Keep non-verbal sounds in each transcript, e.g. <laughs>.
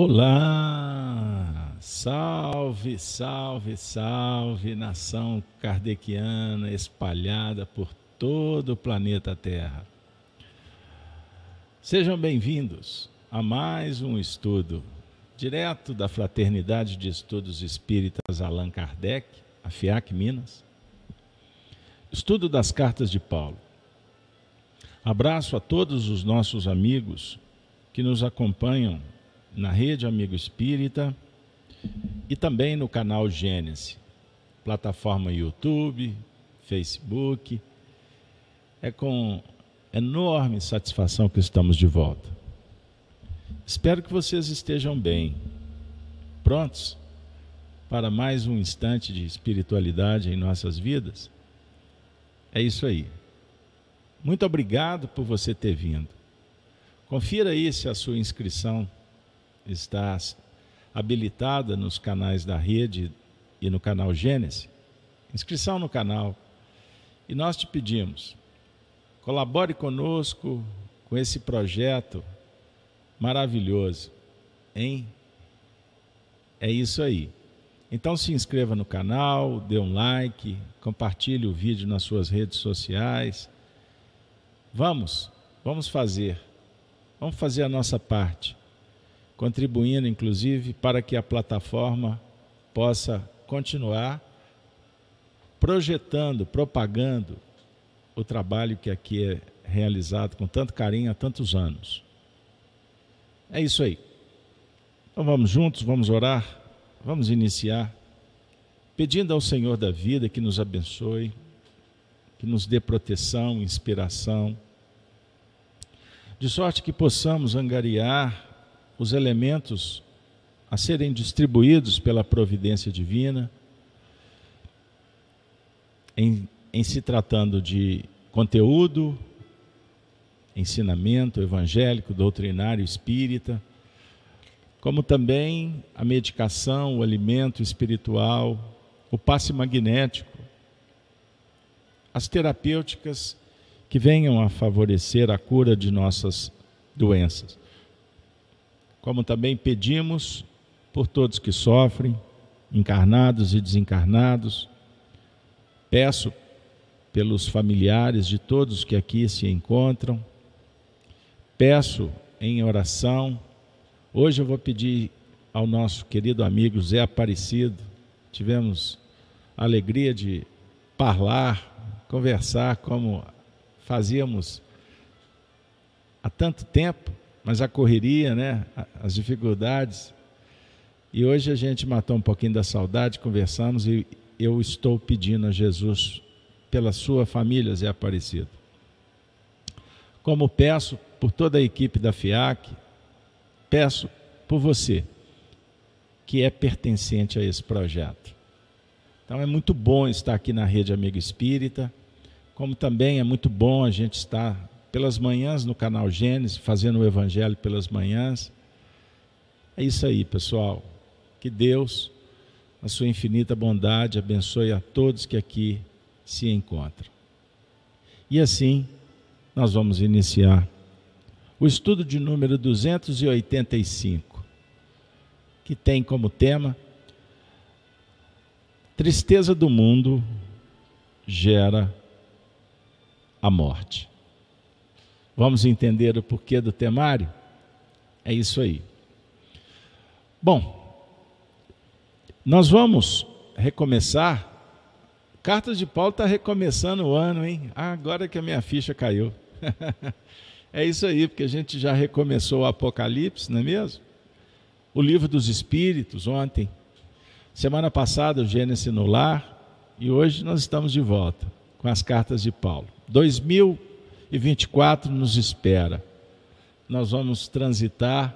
Olá! Salve, salve, salve, nação kardeciana espalhada por todo o planeta Terra. Sejam bem-vindos a mais um estudo direto da Fraternidade de Estudos Espíritas Allan Kardec, a FIAC Minas. Estudo das cartas de Paulo. Abraço a todos os nossos amigos que nos acompanham na Rede Amigo Espírita e também no canal Gênesis, plataforma YouTube, Facebook. É com enorme satisfação que estamos de volta. Espero que vocês estejam bem, prontos para mais um instante de espiritualidade em nossas vidas. É isso aí. Muito obrigado por você ter vindo. Confira aí se a sua inscrição está habilitada nos canais da rede e no canal Gênesis, inscrição no canal. E nós te pedimos, colabore conosco com esse projeto maravilhoso, hein? É isso aí. Então se inscreva no canal, dê um like, compartilhe o vídeo nas suas redes sociais. Vamos, vamos fazer. Vamos fazer a nossa parte contribuindo inclusive para que a plataforma possa continuar projetando, propagando o trabalho que aqui é realizado com tanto carinho há tantos anos. É isso aí. Então vamos juntos, vamos orar, vamos iniciar pedindo ao Senhor da vida que nos abençoe, que nos dê proteção, inspiração, de sorte que possamos angariar os elementos a serem distribuídos pela providência divina, em, em se tratando de conteúdo, ensinamento evangélico, doutrinário espírita, como também a medicação, o alimento espiritual, o passe magnético, as terapêuticas que venham a favorecer a cura de nossas doenças como também pedimos por todos que sofrem, encarnados e desencarnados. Peço pelos familiares de todos que aqui se encontram. Peço em oração. Hoje eu vou pedir ao nosso querido amigo Zé Aparecido. Tivemos a alegria de falar, conversar como fazíamos há tanto tempo mas a correria, né, as dificuldades. E hoje a gente matou um pouquinho da saudade, conversamos e eu estou pedindo a Jesus pela sua família, Zé Aparecido. Como peço por toda a equipe da FIAC, peço por você, que é pertencente a esse projeto. Então é muito bom estar aqui na Rede Amigo Espírita, como também é muito bom a gente estar pelas manhãs no canal Gênesis, fazendo o Evangelho pelas manhãs. É isso aí, pessoal. Que Deus, a sua infinita bondade, abençoe a todos que aqui se encontram. E assim, nós vamos iniciar o estudo de número 285, que tem como tema Tristeza do mundo gera a morte. Vamos entender o porquê do temário? É isso aí. Bom, nós vamos recomeçar. Cartas de Paulo está recomeçando o ano, hein? Ah, agora que a minha ficha caiu. <laughs> é isso aí, porque a gente já recomeçou o Apocalipse, não é mesmo? O livro dos Espíritos, ontem. Semana passada, o Gênesis no Lar. E hoje nós estamos de volta com as cartas de Paulo. 2000 e 24 nos espera. Nós vamos transitar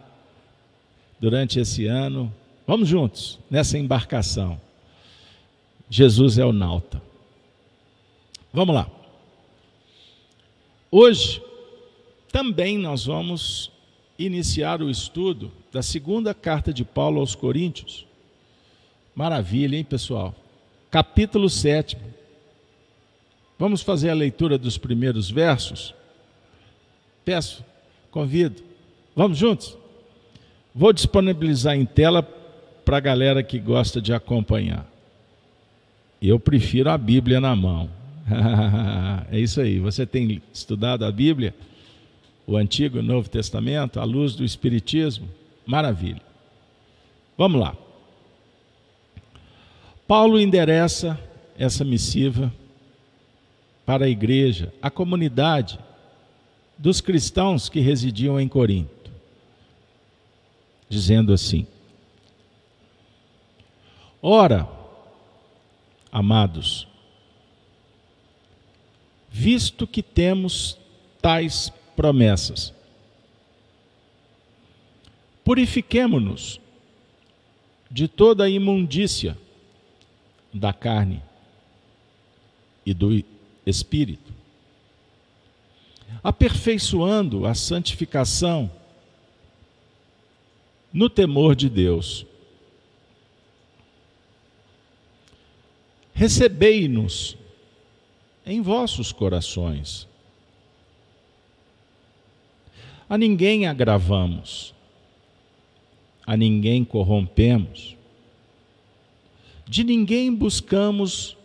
durante esse ano. Vamos juntos nessa embarcação. Jesus é o nauta. Vamos lá. Hoje também nós vamos iniciar o estudo da segunda carta de Paulo aos Coríntios. Maravilha, hein, pessoal? Capítulo 7, Vamos fazer a leitura dos primeiros versos? Peço, convido. Vamos juntos? Vou disponibilizar em tela para a galera que gosta de acompanhar. Eu prefiro a Bíblia na mão. <laughs> é isso aí. Você tem estudado a Bíblia, o Antigo e o Novo Testamento, à luz do Espiritismo? Maravilha. Vamos lá. Paulo endereça essa missiva para a igreja, a comunidade dos cristãos que residiam em Corinto, dizendo assim: Ora, amados, visto que temos tais promessas, purifiquemo-nos de toda a imundícia da carne e do espírito, aperfeiçoando a santificação no temor de Deus. Recebei-nos em vossos corações. A ninguém agravamos, a ninguém corrompemos, de ninguém buscamos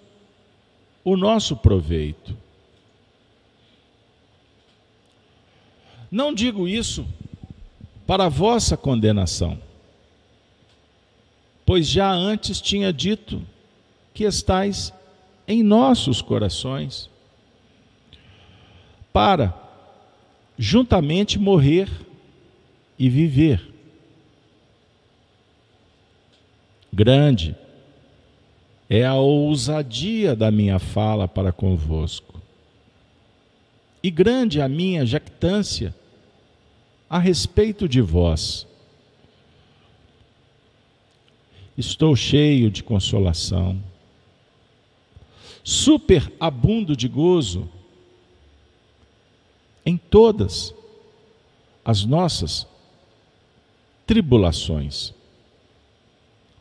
o nosso proveito. Não digo isso para vossa condenação, pois já antes tinha dito que estais em nossos corações, para juntamente morrer e viver. Grande é a ousadia da minha fala para convosco, e grande a minha jactância a respeito de vós. Estou cheio de consolação superabundo de gozo em todas as nossas tribulações.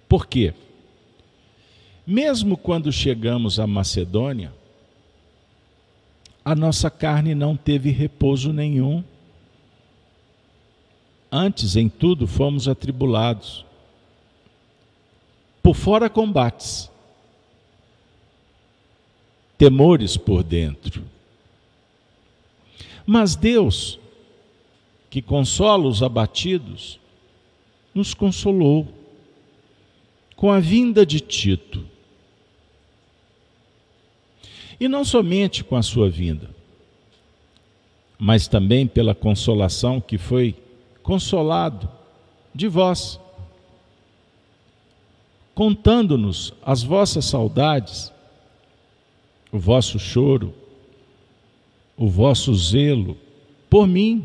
Por quê? Mesmo quando chegamos à Macedônia, a nossa carne não teve repouso nenhum. Antes, em tudo, fomos atribulados. Por fora, combates temores por dentro. Mas Deus, que consola os abatidos, nos consolou com a vinda de Tito. E não somente com a sua vinda, mas também pela consolação que foi consolado de vós, contando-nos as vossas saudades o vosso choro, o vosso zelo por mim,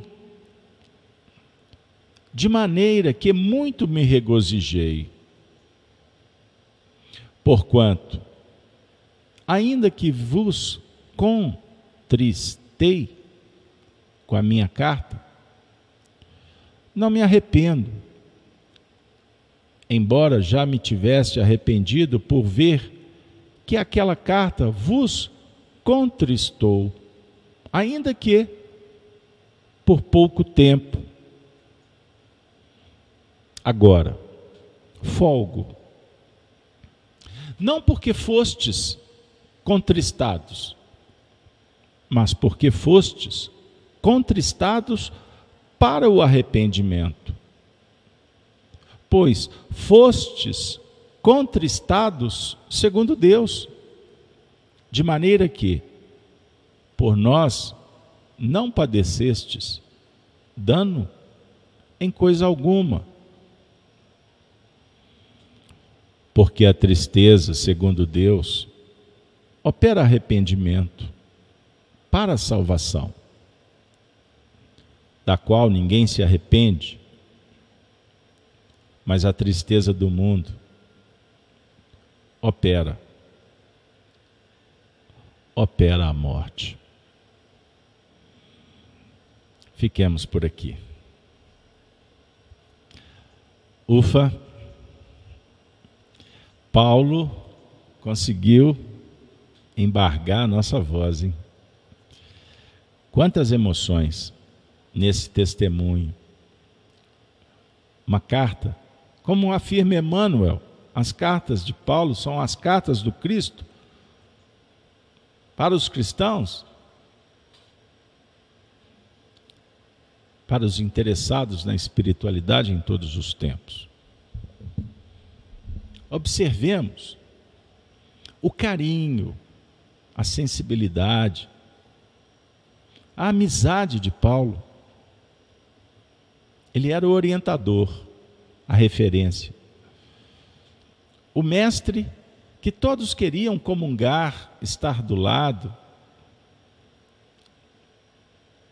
de maneira que muito me regozijei. Porquanto, ainda que vos contristei com a minha carta, não me arrependo, embora já me tivesse arrependido por ver que aquela carta vos contristou, ainda que por pouco tempo. Agora, folgo. Não porque fostes contristados, mas porque fostes contristados para o arrependimento. Pois fostes contristados segundo Deus, de maneira que, por nós, não padecestes dano em coisa alguma. Porque a tristeza, segundo Deus, opera arrependimento para a salvação, da qual ninguém se arrepende, mas a tristeza do mundo opera. Opera a morte. Fiquemos por aqui. Ufa, Paulo conseguiu embargar a nossa voz, hein? Quantas emoções nesse testemunho uma carta, como afirma Emmanuel, as cartas de Paulo são as cartas do Cristo para os cristãos, para os interessados na espiritualidade em todos os tempos. Observemos o carinho, a sensibilidade, a amizade de Paulo. Ele era o orientador, a referência. O mestre que todos queriam comungar, estar do lado,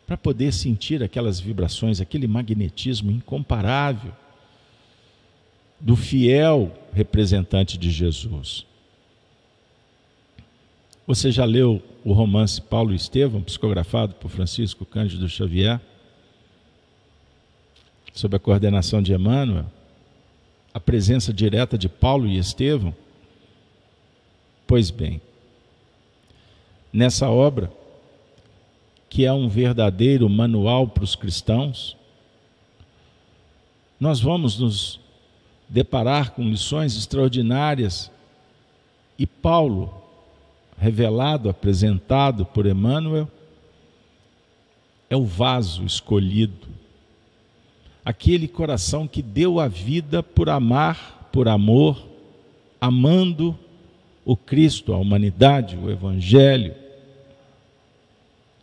para poder sentir aquelas vibrações, aquele magnetismo incomparável do fiel representante de Jesus. Você já leu o romance Paulo Estevão, psicografado por Francisco Cândido Xavier, sob a coordenação de Emmanuel? A presença direta de Paulo e Estevão? Pois bem, nessa obra, que é um verdadeiro manual para os cristãos, nós vamos nos deparar com lições extraordinárias e Paulo, revelado, apresentado por Emmanuel, é o vaso escolhido, aquele coração que deu a vida por amar, por amor, amando o Cristo, a humanidade, o Evangelho,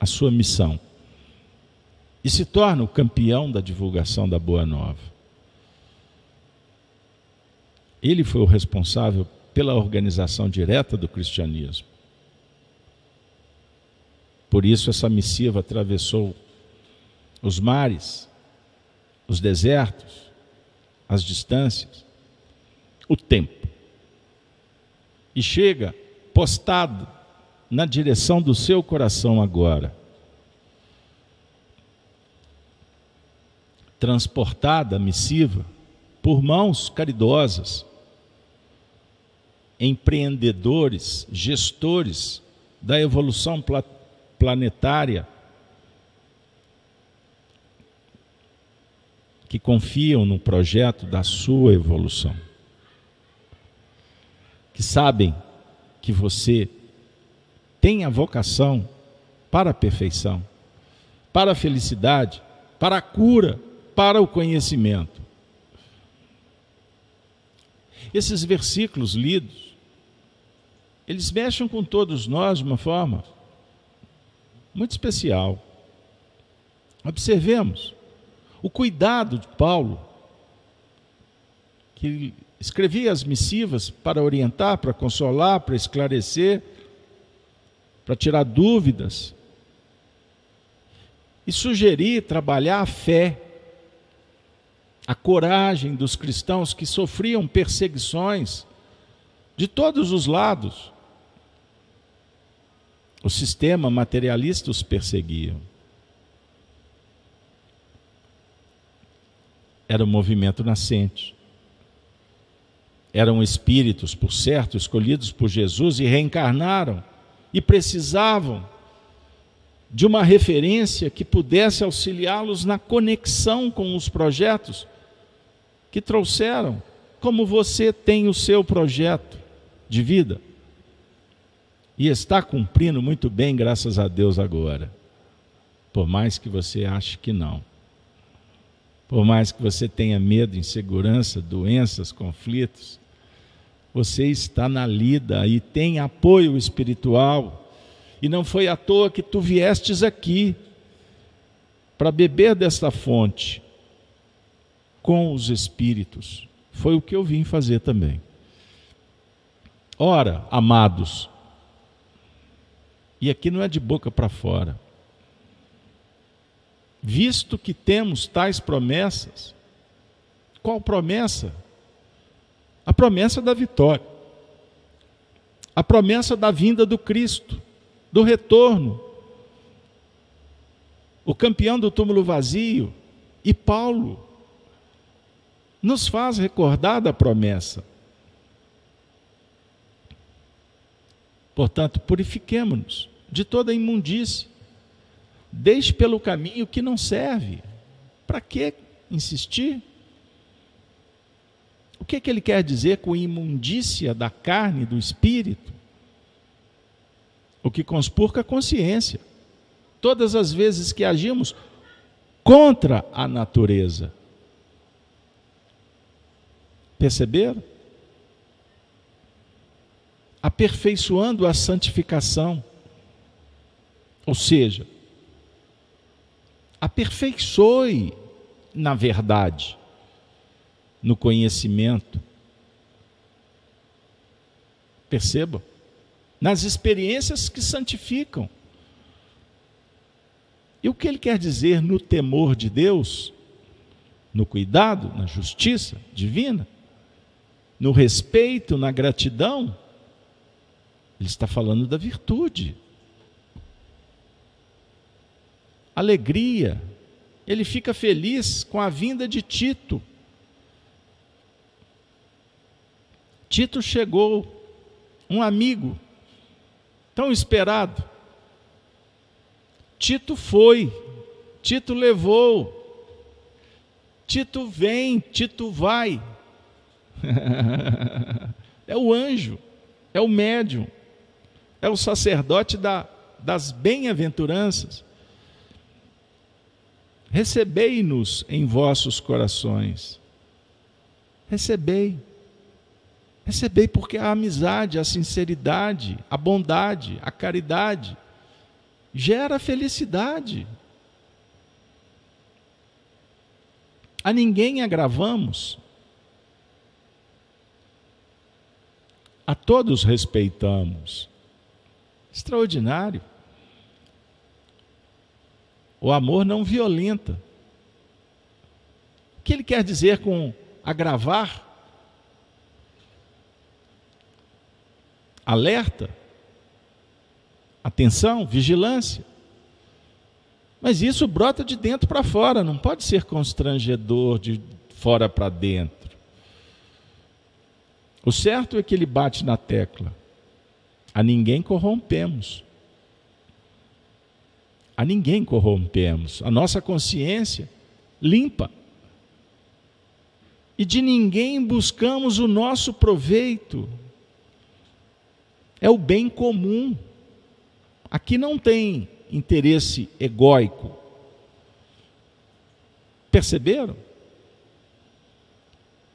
a sua missão. E se torna o campeão da divulgação da Boa Nova. Ele foi o responsável pela organização direta do cristianismo. Por isso, essa missiva atravessou os mares, os desertos, as distâncias, o tempo e chega postado na direção do seu coração agora. Transportada, missiva, por mãos caridosas, empreendedores, gestores da evolução planetária, que confiam no projeto da sua evolução que sabem que você tem a vocação para a perfeição, para a felicidade, para a cura, para o conhecimento. Esses versículos lidos, eles mexem com todos nós de uma forma muito especial. Observemos o cuidado de Paulo, que escrevia as missivas para orientar, para consolar, para esclarecer, para tirar dúvidas e sugerir trabalhar a fé, a coragem dos cristãos que sofriam perseguições de todos os lados. O sistema materialista os perseguia. Era o movimento nascente. Eram espíritos, por certo, escolhidos por Jesus e reencarnaram e precisavam de uma referência que pudesse auxiliá-los na conexão com os projetos que trouxeram, como você tem o seu projeto de vida e está cumprindo muito bem, graças a Deus, agora, por mais que você ache que não. Por mais que você tenha medo, insegurança, doenças, conflitos, você está na lida e tem apoio espiritual. E não foi à toa que tu viestes aqui para beber desta fonte com os espíritos. Foi o que eu vim fazer também. Ora, amados, e aqui não é de boca para fora, visto que temos tais promessas, qual promessa? a promessa da vitória, a promessa da vinda do Cristo, do retorno. O campeão do túmulo vazio e Paulo nos faz recordar da promessa. Portanto, purifiquemo-nos de toda imundície. Deixe pelo caminho que não serve. Para que insistir? O que, que ele quer dizer com imundícia da carne do espírito? O que conspurca a consciência. Todas as vezes que agimos contra a natureza. Perceberam? Aperfeiçoando a santificação. Ou seja, aperfeiçoe na verdade, no conhecimento. Perceba? Nas experiências que santificam. E o que ele quer dizer no temor de Deus, no cuidado, na justiça divina, no respeito, na gratidão? Ele está falando da virtude. Alegria, ele fica feliz com a vinda de Tito. Tito chegou, um amigo, tão esperado. Tito foi, Tito levou, Tito vem, Tito vai. <laughs> é o anjo, é o médium, é o sacerdote da, das bem-aventuranças. Recebei-nos em vossos corações. Recebei. Recebei porque a amizade, a sinceridade, a bondade, a caridade gera felicidade. A ninguém agravamos. A todos respeitamos. Extraordinário. O amor não violenta. O que ele quer dizer com agravar? Alerta, atenção, vigilância. Mas isso brota de dentro para fora, não pode ser constrangedor de fora para dentro. O certo é que ele bate na tecla. A ninguém corrompemos a ninguém corrompemos. A nossa consciência limpa. E de ninguém buscamos o nosso proveito. É o bem comum. Aqui não tem interesse egóico. Perceberam?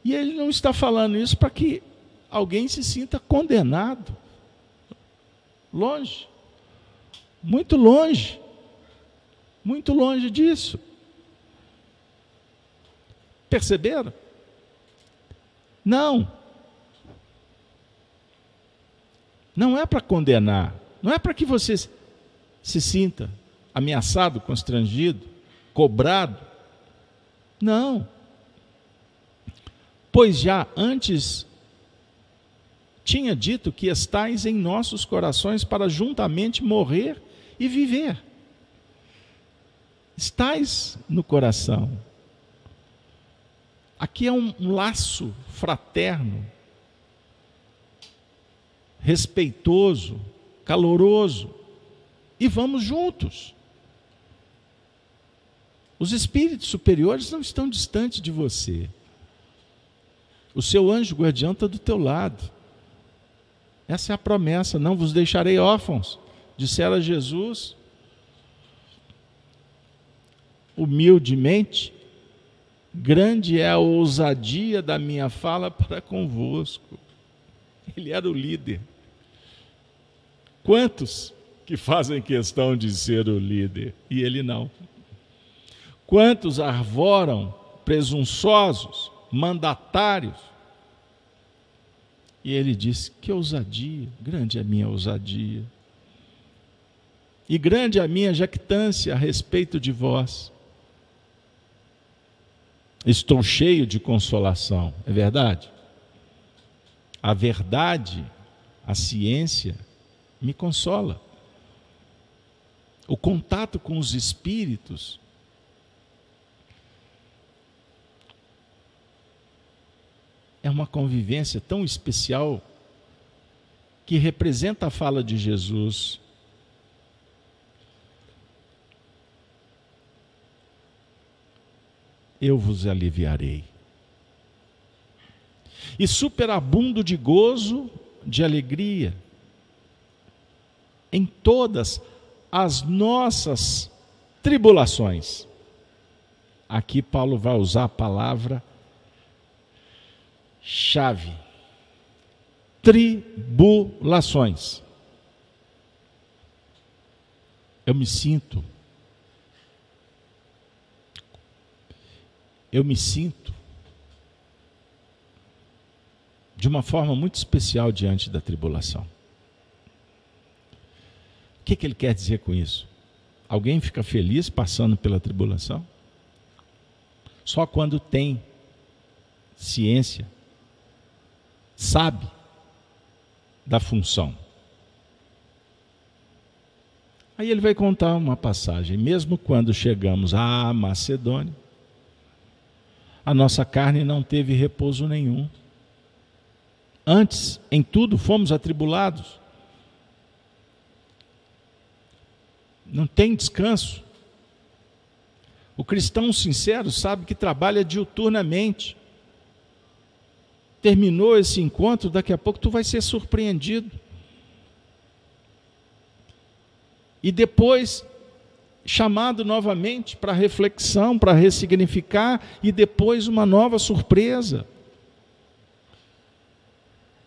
E ele não está falando isso para que alguém se sinta condenado. Longe. Muito longe. Muito longe disso. Perceberam? Não. Não é para condenar. Não é para que você se sinta ameaçado, constrangido, cobrado. Não. Pois já antes tinha dito que estais em nossos corações para juntamente morrer e viver estais no coração. Aqui é um, laço fraterno, respeitoso, caloroso, e vamos juntos. Os espíritos superiores não estão distantes de você. O seu anjo guardião está do teu lado. Essa é a promessa: não vos deixarei órfãos, dissera Jesus humildemente, grande é a ousadia da minha fala para convosco. Ele era o líder. Quantos que fazem questão de ser o líder e ele não? Quantos arvoram presunçosos, mandatários? E ele disse: Que ousadia, grande é a minha ousadia. E grande é a minha jactância a respeito de vós. Estou cheio de consolação, é verdade? A verdade, a ciência, me consola. O contato com os espíritos é uma convivência tão especial que representa a fala de Jesus eu vos aliviarei. e superabundo de gozo, de alegria, em todas as nossas tribulações. Aqui Paulo vai usar a palavra chave: tribulações. Eu me sinto, eu me sinto de uma forma muito especial diante da tribulação. O que, que ele quer dizer com isso? Alguém fica feliz passando pela tribulação? Só quando tem ciência, sabe da função. Aí ele vai contar uma passagem. Mesmo quando chegamos à Macedônia, a nossa carne não teve repouso nenhum. Antes, em tudo, fomos atribulados. Não tem descanso. O cristão sincero sabe que trabalha diuturnamente. Terminou esse encontro, daqui a pouco tu vai ser surpreendido. E depois chamado novamente para reflexão, para ressignificar e depois uma nova surpresa.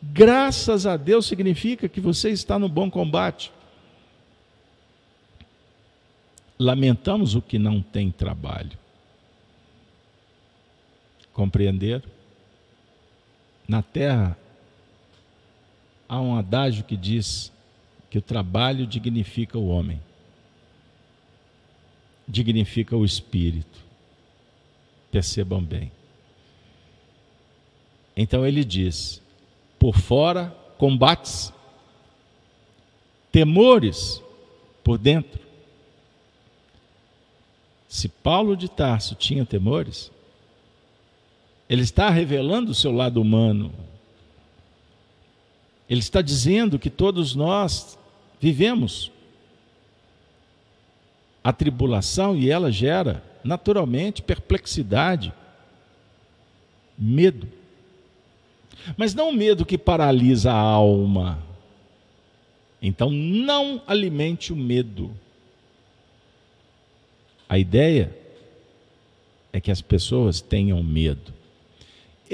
Graças a Deus significa que você está no bom combate. Lamentamos o que não tem trabalho. Compreender? Na terra há um adágio que diz que o trabalho dignifica o homem, dignifica o espírito. Percebam bem. Então ele diz: por fora combates, temores por dentro. Se Paulo de Tarso tinha temores, ele está revelando o seu lado humano. Ele está dizendo que todos nós vivemos a tribulação e ela gera naturalmente perplexidade, medo. Mas não medo que paralisa a alma. Então não alimente o medo. A ideia é que as pessoas tenham medo.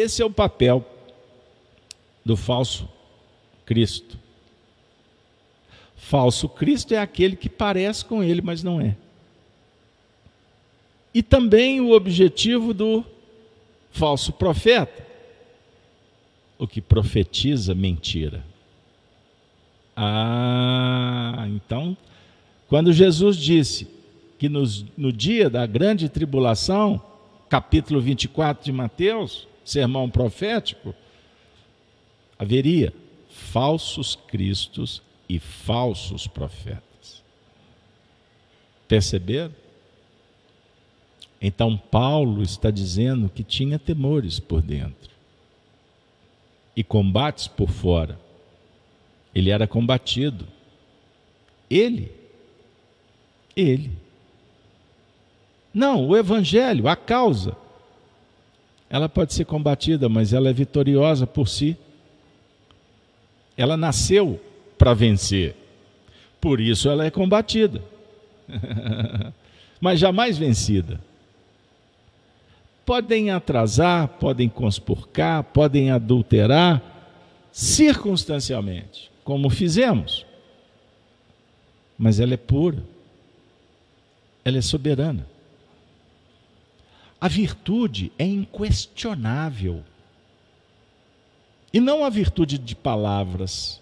Esse é o papel do falso Cristo. Falso Cristo é aquele que parece com ele, mas não é. E também o objetivo do falso profeta, o que profetiza mentira. Ah, então, quando Jesus disse que nos, no dia da grande tribulação, capítulo 24 de Mateus, sermão profético, haveria falsos cristos e falsos profetas. Perceberam? Então Paulo está dizendo que tinha temores por dentro e combates por fora. Ele era combatido. Ele. Ele. Não, o Evangelho, a causa, ela pode ser combatida, mas ela é vitoriosa por si. Ela nasceu para vencer, por isso ela é combatida, <laughs> mas jamais vencida. Podem atrasar, podem conspurcar, podem adulterar, circunstancialmente, como fizemos, mas ela é pura, ela é soberana. A virtude é inquestionável. E não a virtude de palavras,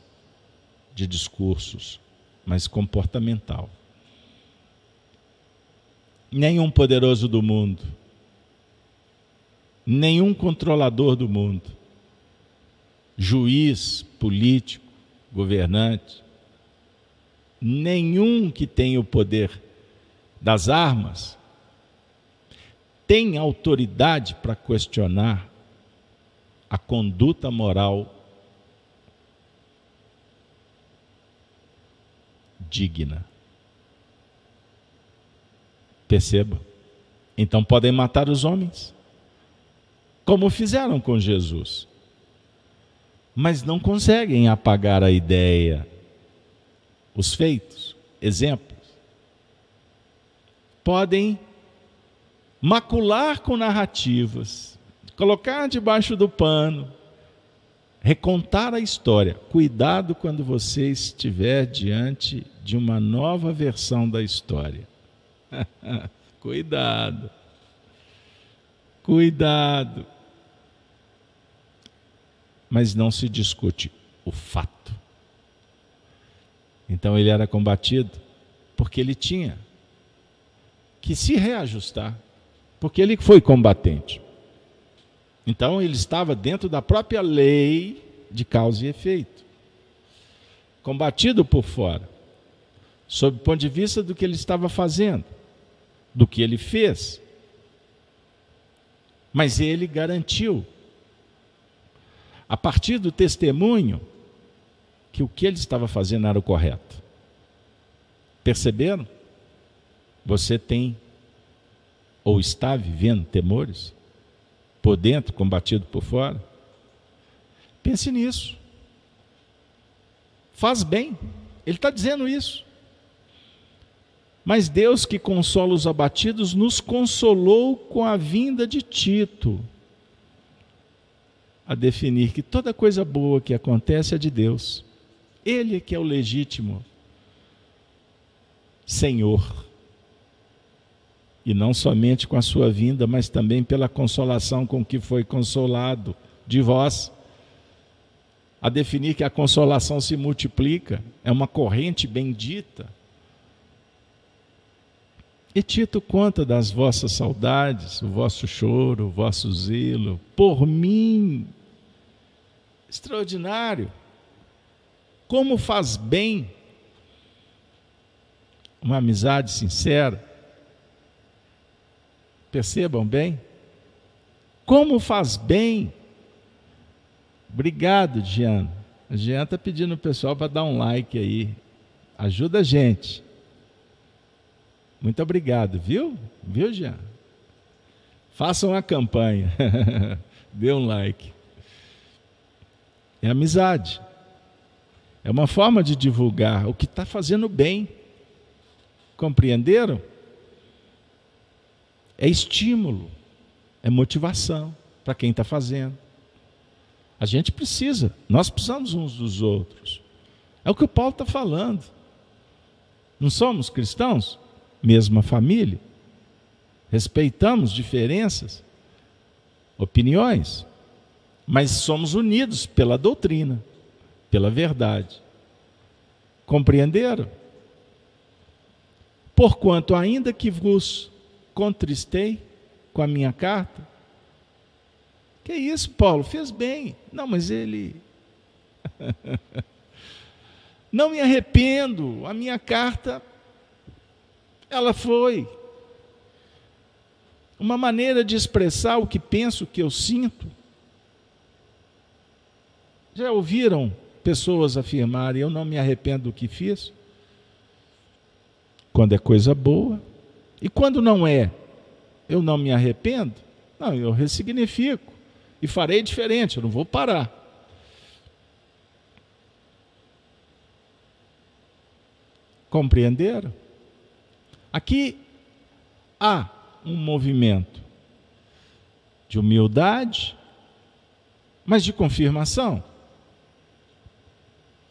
de discursos, mas comportamental. Nenhum poderoso do mundo, nenhum controlador do mundo, juiz, político, governante, nenhum que tenha o poder das armas tem autoridade para questionar a conduta moral digna. Perceba. Então podem matar os homens, como fizeram com Jesus. mas não conseguem apagar a ideia, os feitos, exemplos. Podem macular com narrativas, colocar debaixo do pano, recontar a história. Cuidado quando você estiver diante de uma nova versão da história. <laughs> Cuidado. Cuidado. Mas não se discute o fato. Então ele era combatido porque ele tinha que se reajustar, porque ele foi combatente. Então ele estava dentro da própria lei de causa e efeito. Combatido por fora, sob o ponto de vista do que ele estava fazendo, do que ele fez. Mas ele garantiu, a partir do testemunho, que o que ele estava fazendo era o correto. Perceberam? Você tem ou está vivendo temores? por dentro, combatido por fora. Pense nisso. Faz bem. Ele está dizendo isso. Mas Deus que consola os abatidos nos consolou com a vinda de Tito, a definir que toda coisa boa que acontece é de Deus. Ele é que é o legítimo Senhor e não somente com a sua vinda, mas também pela consolação com que foi consolado de vós. A definir que a consolação se multiplica, é uma corrente bendita. E Tito conta das vossas saudades, o vosso choro, o vosso zelo, por mim. Extraordinário. Como faz bem uma amizade sincera. Percebam bem? Como faz bem. Obrigado, Jean. A Jean está pedindo o pessoal para dar um like aí. Ajuda a gente. Muito obrigado, viu? Viu, Jean? Façam a campanha. <laughs> Dê um like. É amizade. É uma forma de divulgar o que está fazendo bem. Compreenderam? É estímulo, é motivação para quem está fazendo. A gente precisa, nós precisamos uns dos outros. É o que o Paulo está falando. Não somos cristãos? Mesma família. Respeitamos diferenças, opiniões, mas somos unidos pela doutrina, pela verdade. Compreenderam? Porquanto, ainda que vos contristei com a minha carta? Que isso, Paulo? Fez bem. Não, mas ele. <laughs> Não me arrependo. A minha carta, ela foi uma maneira de expressar o que penso, o que eu sinto. Já ouviram pessoas afirmarem: Eu não me arrependo do que fiz? Quando é coisa boa. E quando não é, eu não me arrependo? Não, eu ressignifico e farei diferente, eu não vou parar. Compreenderam? Aqui há um movimento de humildade, mas de confirmação.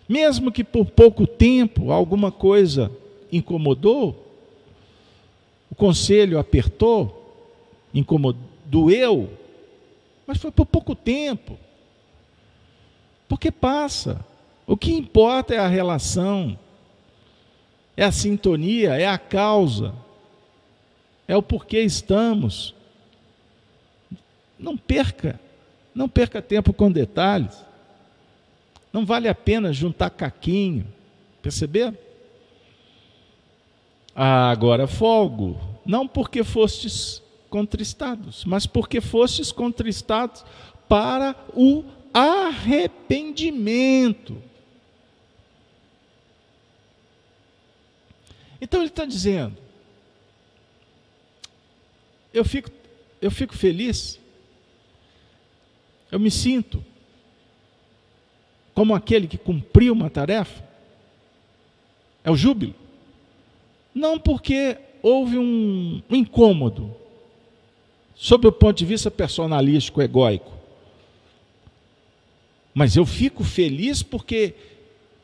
Mesmo que por pouco tempo alguma coisa incomodou, conselho apertou, incomodou, doeu, mas foi por pouco tempo. Porque passa. O que importa é a relação, é a sintonia, é a causa, é o porquê estamos. Não perca, não perca tempo com detalhes. Não vale a pena juntar caquinho, perceberam? Ah, agora folgo, não porque fostes contristados, mas porque fostes contristados para o arrependimento. Então ele está dizendo: eu fico, eu fico feliz, eu me sinto como aquele que cumpriu uma tarefa? É o júbilo? Não porque houve um incômodo, sob o ponto de vista personalístico, egóico. Mas eu fico feliz porque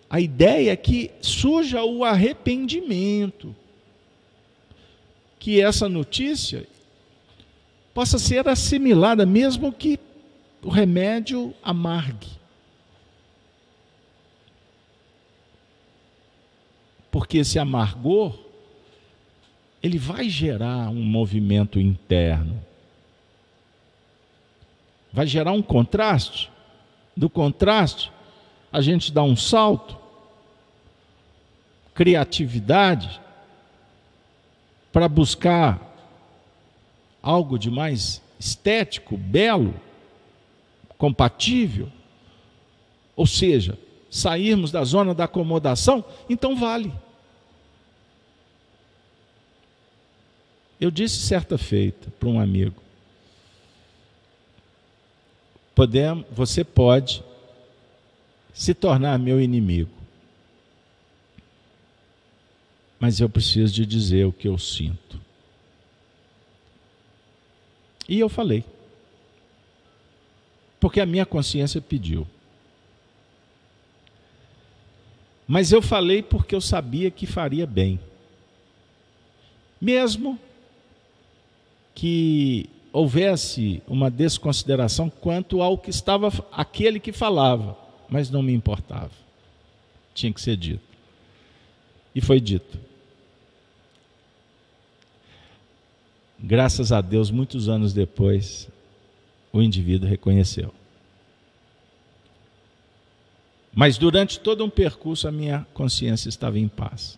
a ideia é que surja o arrependimento. Que essa notícia possa ser assimilada, mesmo que o remédio amargue. Porque esse amargor, ele vai gerar um movimento interno. Vai gerar um contraste. Do contraste, a gente dá um salto, criatividade, para buscar algo de mais estético, belo, compatível. Ou seja, sairmos da zona da acomodação, então vale. Eu disse certa feita para um amigo: podemos, você pode se tornar meu inimigo, mas eu preciso de dizer o que eu sinto. E eu falei, porque a minha consciência pediu. Mas eu falei porque eu sabia que faria bem. Mesmo que houvesse uma desconsideração quanto ao que estava aquele que falava, mas não me importava. Tinha que ser dito. E foi dito. Graças a Deus, muitos anos depois, o indivíduo reconheceu. Mas durante todo um percurso, a minha consciência estava em paz.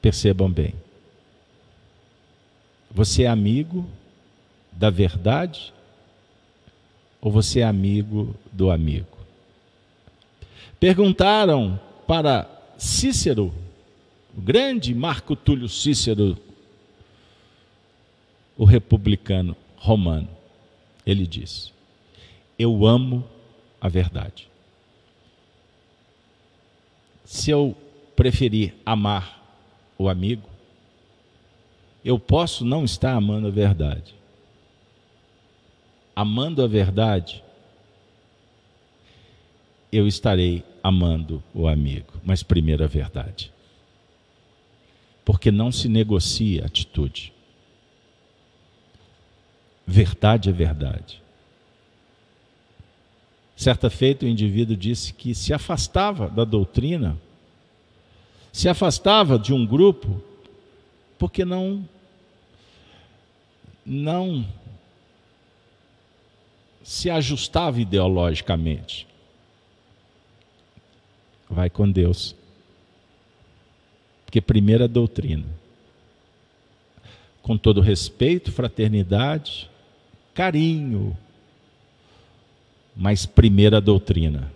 Percebam bem. Você é amigo da verdade ou você é amigo do amigo? Perguntaram para Cícero, o grande Marco Túlio Cícero, o republicano romano. Ele diz: Eu amo a verdade. Se eu preferir amar o amigo, eu posso não estar amando a verdade. Amando a verdade, eu estarei amando o amigo, mas primeiro a verdade. Porque não se negocia atitude. Verdade é verdade. Certa feita, o indivíduo disse que se afastava da doutrina, se afastava de um grupo, porque não não se ajustava ideologicamente. Vai com Deus. Porque primeira doutrina. Com todo respeito, fraternidade, carinho, mas primeira doutrina.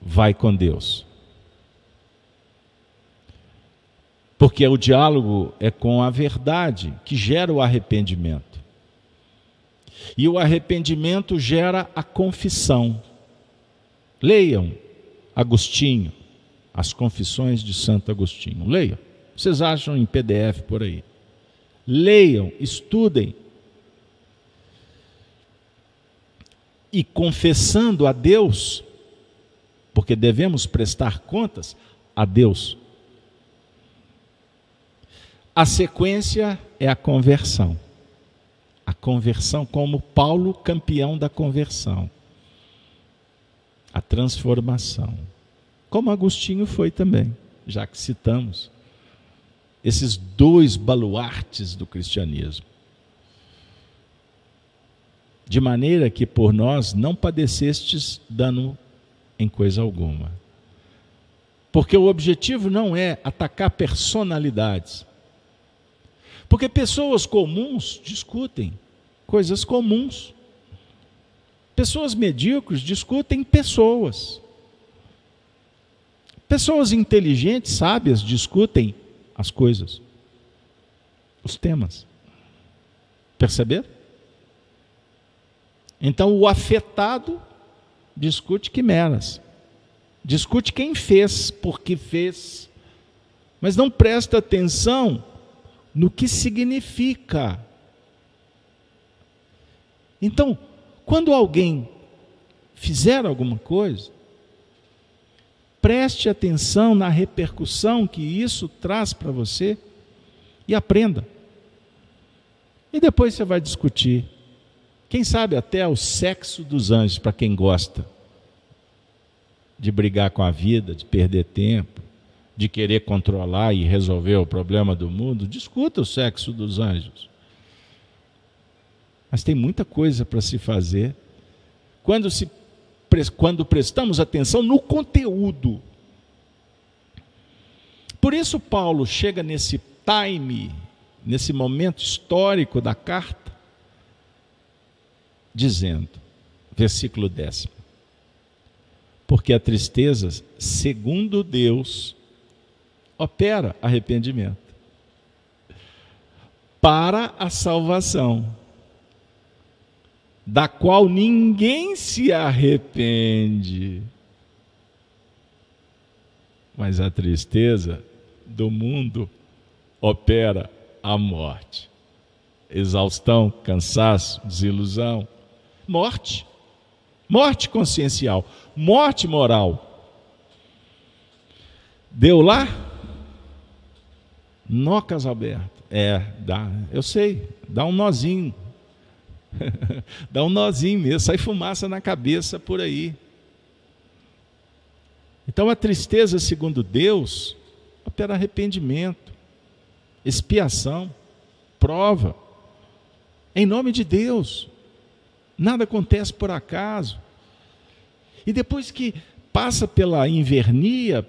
Vai com Deus. Porque o diálogo é com a verdade que gera o arrependimento. E o arrependimento gera a confissão. Leiam Agostinho, as confissões de Santo Agostinho. Leiam. Vocês acham em PDF por aí. Leiam, estudem. E confessando a Deus, porque devemos prestar contas a Deus a sequência é a conversão. A conversão, como Paulo, campeão da conversão. A transformação. Como Agostinho foi também, já que citamos esses dois baluartes do cristianismo. De maneira que por nós não padecestes dano em coisa alguma. Porque o objetivo não é atacar personalidades porque pessoas comuns discutem coisas comuns. Pessoas medíocres discutem pessoas. Pessoas inteligentes, sábias, discutem as coisas, os temas. Perceber? Então o afetado discute quimeras, discute quem fez, por que fez, mas não presta atenção no que significa. Então, quando alguém fizer alguma coisa, preste atenção na repercussão que isso traz para você e aprenda. E depois você vai discutir. Quem sabe até o sexo dos anjos, para quem gosta de brigar com a vida, de perder tempo, de querer controlar e resolver o problema do mundo, discuta o sexo dos anjos. Mas tem muita coisa para se fazer quando, se, quando prestamos atenção no conteúdo. Por isso, Paulo chega nesse time, nesse momento histórico da carta, dizendo, versículo décimo: Porque a tristeza, segundo Deus, opera arrependimento para a salvação, da qual ninguém se arrepende. Mas a tristeza do mundo opera a morte. Exaustão, cansaço, desilusão, morte. Morte consciencial, morte moral. Deu lá? Nó Casalberto. É, dá, eu sei, dá um nozinho. <laughs> dá um nozinho mesmo, sai fumaça na cabeça por aí. Então a tristeza, segundo Deus, opera arrependimento, expiação, prova. Em nome de Deus. Nada acontece por acaso. E depois que passa pela invernia,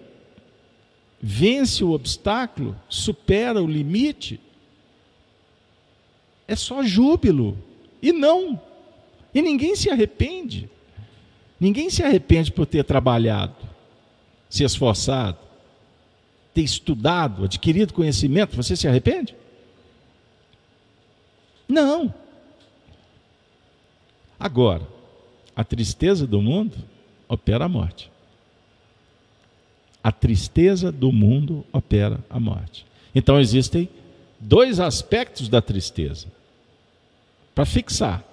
vence o obstáculo, supera o limite, é só júbilo. E não. E ninguém se arrepende. Ninguém se arrepende por ter trabalhado, se esforçado, ter estudado, adquirido conhecimento. Você se arrepende? Não. Agora, a tristeza do mundo opera a morte. A tristeza do mundo opera a morte. Então existem dois aspectos da tristeza. Para fixar,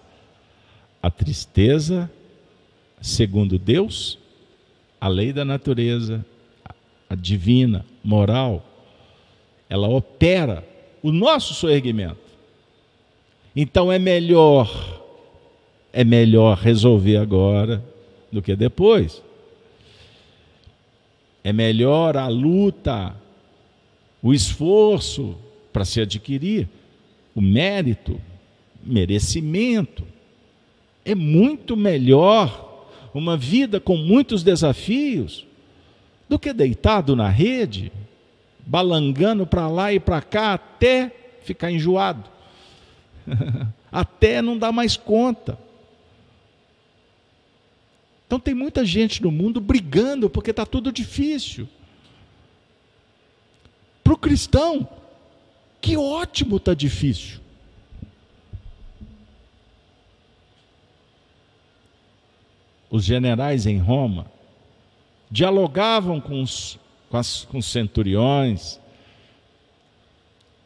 a tristeza, segundo Deus, a lei da natureza, a divina, moral, ela opera o nosso soerguimento. Então é melhor é melhor resolver agora do que depois. É melhor a luta, o esforço para se adquirir, o mérito, merecimento. É muito melhor uma vida com muitos desafios do que deitado na rede, balangando para lá e para cá até ficar enjoado, <laughs> até não dar mais conta. Então tem muita gente no mundo brigando porque está tudo difícil. Para o cristão, que ótimo está difícil. Os generais em Roma dialogavam com os, com, as, com os centuriões,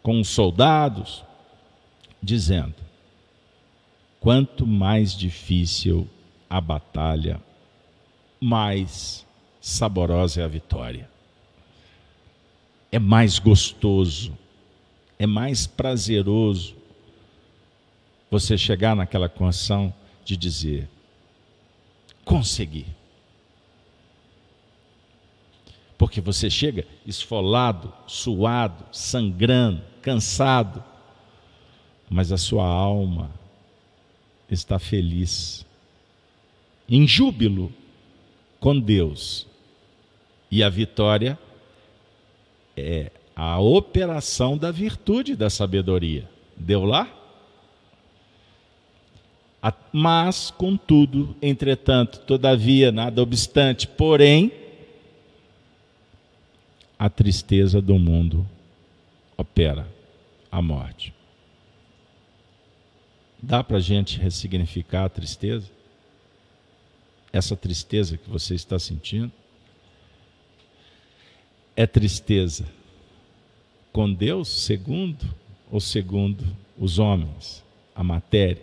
com os soldados, dizendo: quanto mais difícil a batalha, mais saborosa é a vitória. É mais gostoso, é mais prazeroso você chegar naquela condição de dizer: consegui. Porque você chega esfolado, suado, sangrando, cansado, mas a sua alma está feliz, em júbilo com Deus. E a vitória é a operação da virtude da sabedoria. Deu lá? Mas, contudo, entretanto, todavia, nada obstante, porém, a tristeza do mundo opera a morte. Dá para a gente ressignificar a tristeza? Essa tristeza que você está sentindo? É tristeza com Deus, segundo ou segundo os homens, a matéria?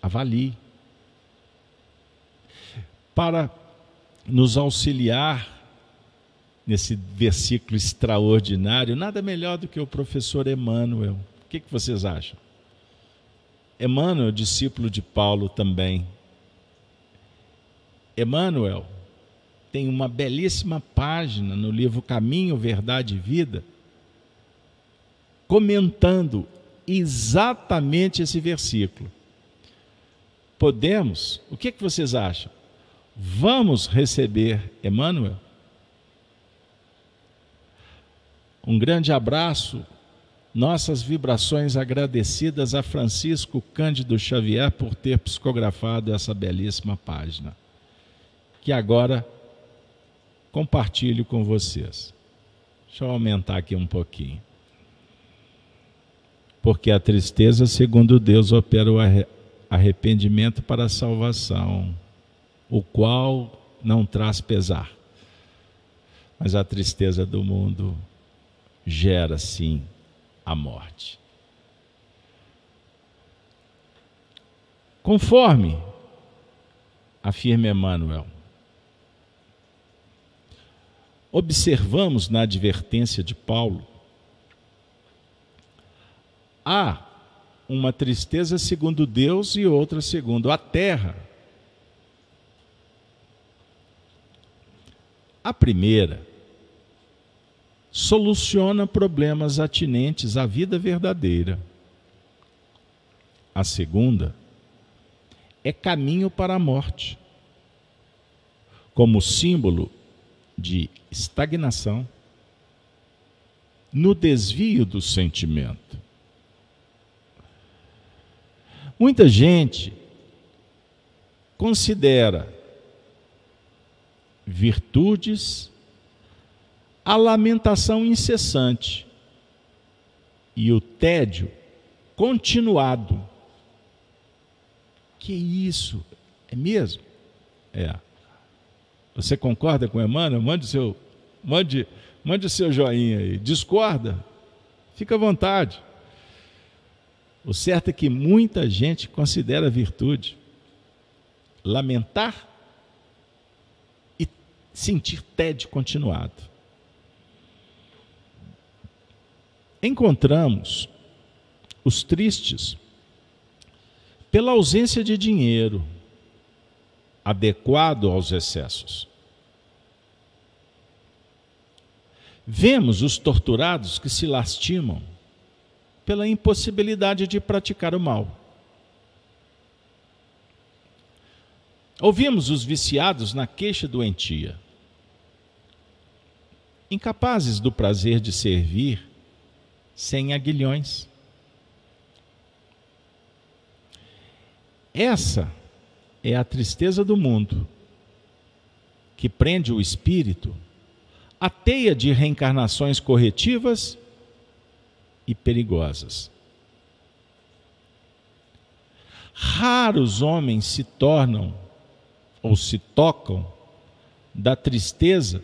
Avalie. Para nos auxiliar nesse versículo extraordinário, nada melhor do que o professor Emmanuel. O que, que vocês acham? Emmanuel, discípulo de Paulo também. Emmanuel tem uma belíssima página no livro Caminho, Verdade e Vida, comentando exatamente esse versículo. Podemos, o que, que vocês acham? Vamos receber Emmanuel? Um grande abraço, nossas vibrações agradecidas a Francisco Cândido Xavier por ter psicografado essa belíssima página, que agora compartilho com vocês. Deixa eu aumentar aqui um pouquinho. Porque a tristeza, segundo Deus, opera o arrependimento para a salvação, o qual não traz pesar. Mas a tristeza do mundo gera sim a morte. Conforme afirma Emmanuel, observamos na advertência de Paulo, há uma tristeza segundo Deus e outra segundo a terra. A primeira soluciona problemas atinentes à vida verdadeira. A segunda é caminho para a morte, como símbolo de estagnação no desvio do sentimento. Muita gente considera virtudes a lamentação incessante e o tédio continuado. Que isso? É mesmo? É. Você concorda com Emmanuel? Mande seu, mande, mande seu joinha aí. Discorda? Fica à vontade. O certo é que muita gente considera virtude lamentar e sentir tédio continuado. encontramos os tristes pela ausência de dinheiro adequado aos excessos. Vemos os torturados que se lastimam pela impossibilidade de praticar o mal. Ouvimos os viciados na queixa doentia, incapazes do prazer de servir sem aguilhões. Essa é a tristeza do mundo, que prende o espírito à teia de reencarnações corretivas e perigosas. Raros homens se tornam ou se tocam da tristeza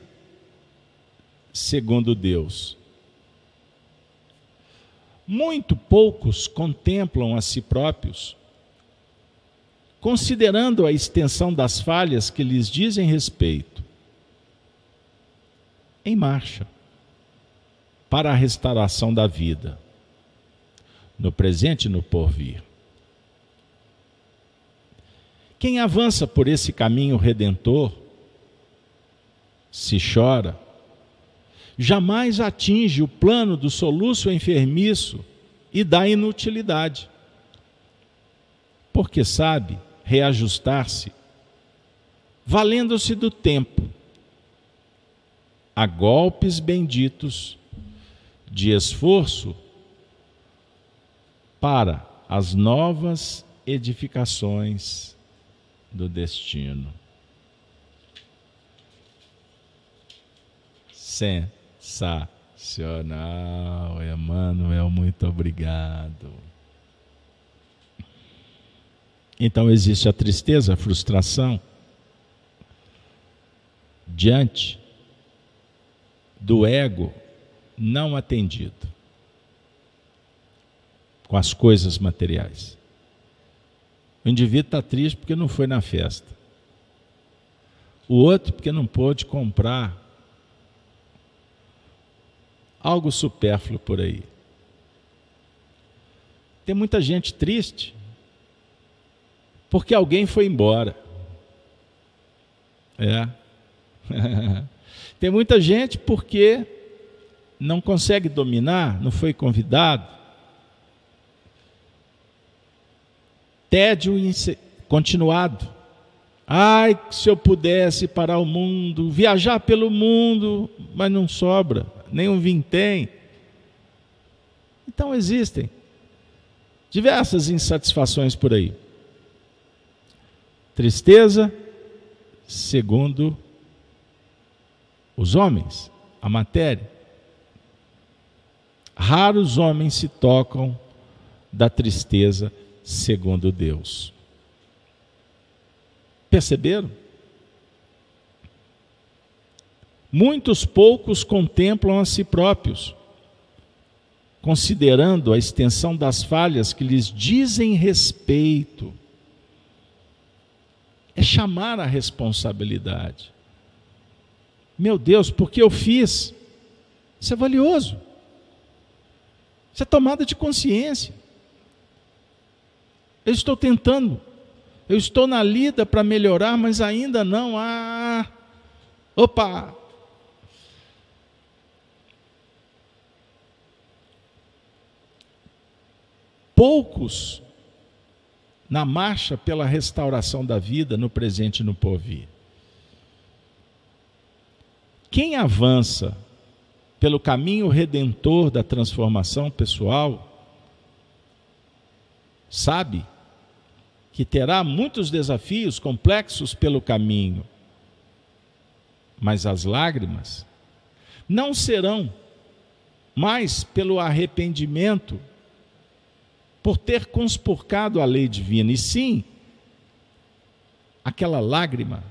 segundo Deus. Muito poucos contemplam a si próprios, considerando a extensão das falhas que lhes dizem respeito. Em marcha para a restauração da vida, no presente e no porvir. Quem avança por esse caminho redentor, se chora, jamais atinge o plano do soluço enfermiço e da inutilidade. Porque sabe reajustar-se, valendo-se do tempo, a golpes benditos de esforço para as novas edificações do destino. Sensacional, Emanuel, muito obrigado. Então existe a tristeza, a frustração diante do ego não atendido com as coisas materiais. O indivíduo está triste porque não foi na festa. O outro porque não pôde comprar algo supérfluo por aí. Tem muita gente triste porque alguém foi embora. É. <laughs> Tem muita gente porque não consegue dominar, não foi convidado. Tédio continuado. Ai, se eu pudesse parar o mundo, viajar pelo mundo, mas não sobra, nem um vintém. Então existem diversas insatisfações por aí. Tristeza, segundo os homens, a matéria. Raros homens se tocam da tristeza segundo Deus. Perceberam? Muitos poucos contemplam a si próprios, considerando a extensão das falhas que lhes dizem respeito. É chamar a responsabilidade. Meu Deus, porque eu fiz? Isso é valioso. Isso é tomada de consciência. Eu estou tentando, eu estou na lida para melhorar, mas ainda não. Ah, opa! Poucos na marcha pela restauração da vida no presente e no porvir. Quem avança pelo caminho redentor da transformação pessoal, sabe que terá muitos desafios complexos pelo caminho, mas as lágrimas não serão mais pelo arrependimento por ter conspurcado a lei divina, e sim aquela lágrima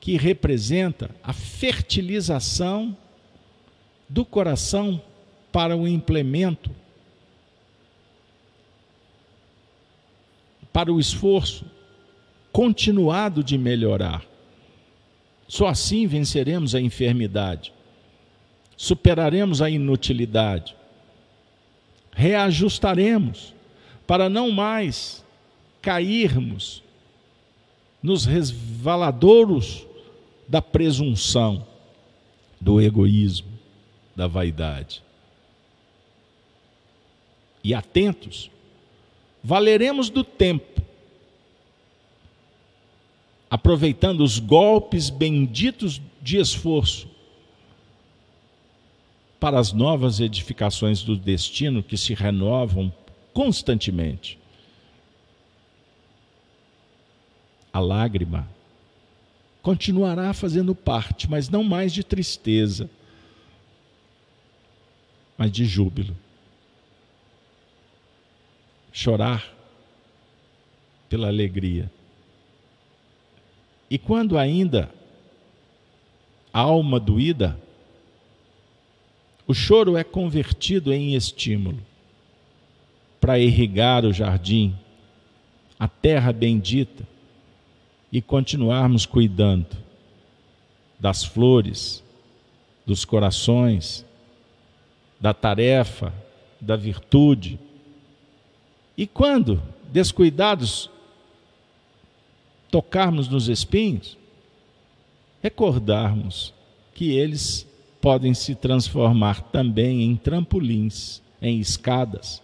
que representa a fertilização do coração para o implemento, para o esforço continuado de melhorar. Só assim venceremos a enfermidade, superaremos a inutilidade, reajustaremos para não mais cairmos nos resvaladouros da presunção, do egoísmo, da vaidade. E atentos, valeremos do tempo, aproveitando os golpes benditos de esforço para as novas edificações do destino que se renovam constantemente. A lágrima continuará fazendo parte, mas não mais de tristeza, mas de júbilo. Chorar pela alegria. E quando ainda a alma doída, o choro é convertido em estímulo para irrigar o jardim, a terra bendita e continuarmos cuidando das flores, dos corações, da tarefa, da virtude. E quando, descuidados, tocarmos nos espinhos, recordarmos que eles podem se transformar também em trampolins, em escadas,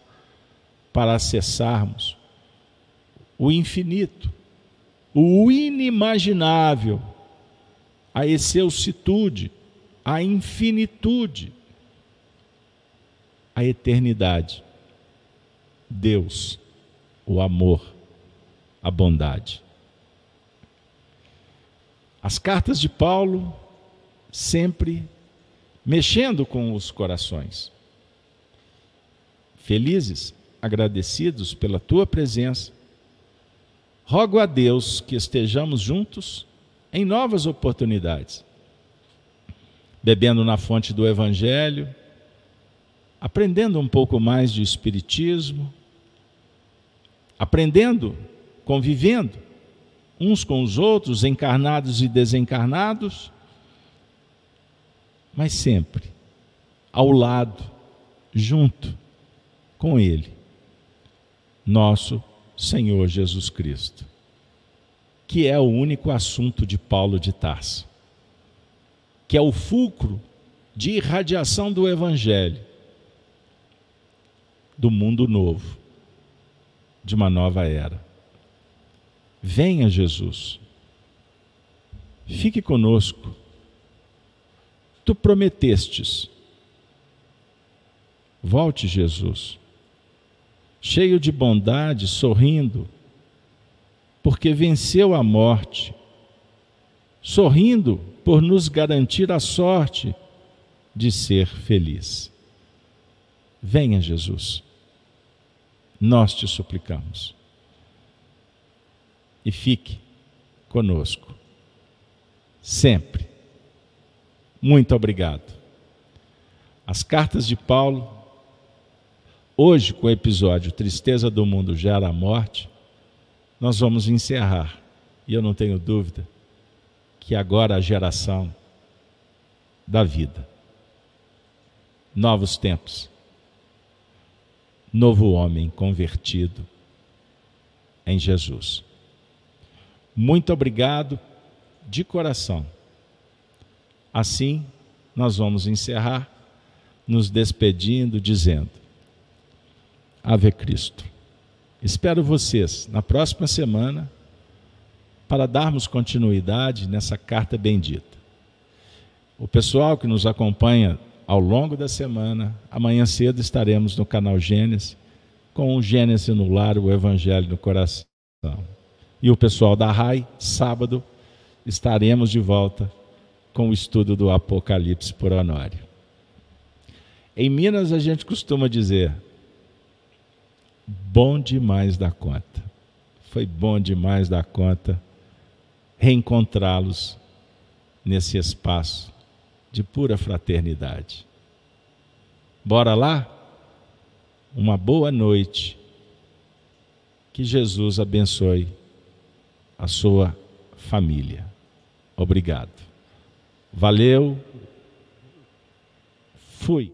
para acessarmos o infinito o inimaginável, a excelsitude, a infinitude, a eternidade. Deus, o amor, a bondade. As cartas de Paulo sempre mexendo com os corações. Felizes, agradecidos pela tua presença rogo a Deus que estejamos juntos em novas oportunidades, bebendo na fonte do Evangelho, aprendendo um pouco mais de Espiritismo, aprendendo, convivendo uns com os outros, encarnados e desencarnados, mas sempre ao lado, junto com Ele, nosso Senhor Jesus Cristo, que é o único assunto de Paulo de Tarso, que é o fulcro de irradiação do Evangelho, do mundo novo, de uma nova era. Venha, Jesus, fique conosco. Tu prometestes. Volte, Jesus cheio de bondade, sorrindo, porque venceu a morte, sorrindo por nos garantir a sorte de ser feliz. Venha, Jesus, nós te suplicamos. E fique conosco, sempre. Muito obrigado. As cartas de Paulo Hoje, com o episódio Tristeza do Mundo Gera a Morte, nós vamos encerrar. E eu não tenho dúvida que agora a geração da vida. Novos tempos. Novo homem convertido em Jesus. Muito obrigado de coração. Assim, nós vamos encerrar nos despedindo, dizendo: Ave Cristo. Espero vocês na próxima semana para darmos continuidade nessa carta bendita. O pessoal que nos acompanha ao longo da semana, amanhã cedo estaremos no canal Gênesis com o Gênesis no lar, o Evangelho no coração. E o pessoal da RAI, sábado, estaremos de volta com o estudo do Apocalipse por Honório. Em Minas a gente costuma dizer: bom demais da conta. Foi bom demais da conta reencontrá-los nesse espaço de pura fraternidade. Bora lá? Uma boa noite. Que Jesus abençoe a sua família. Obrigado. Valeu. Fui.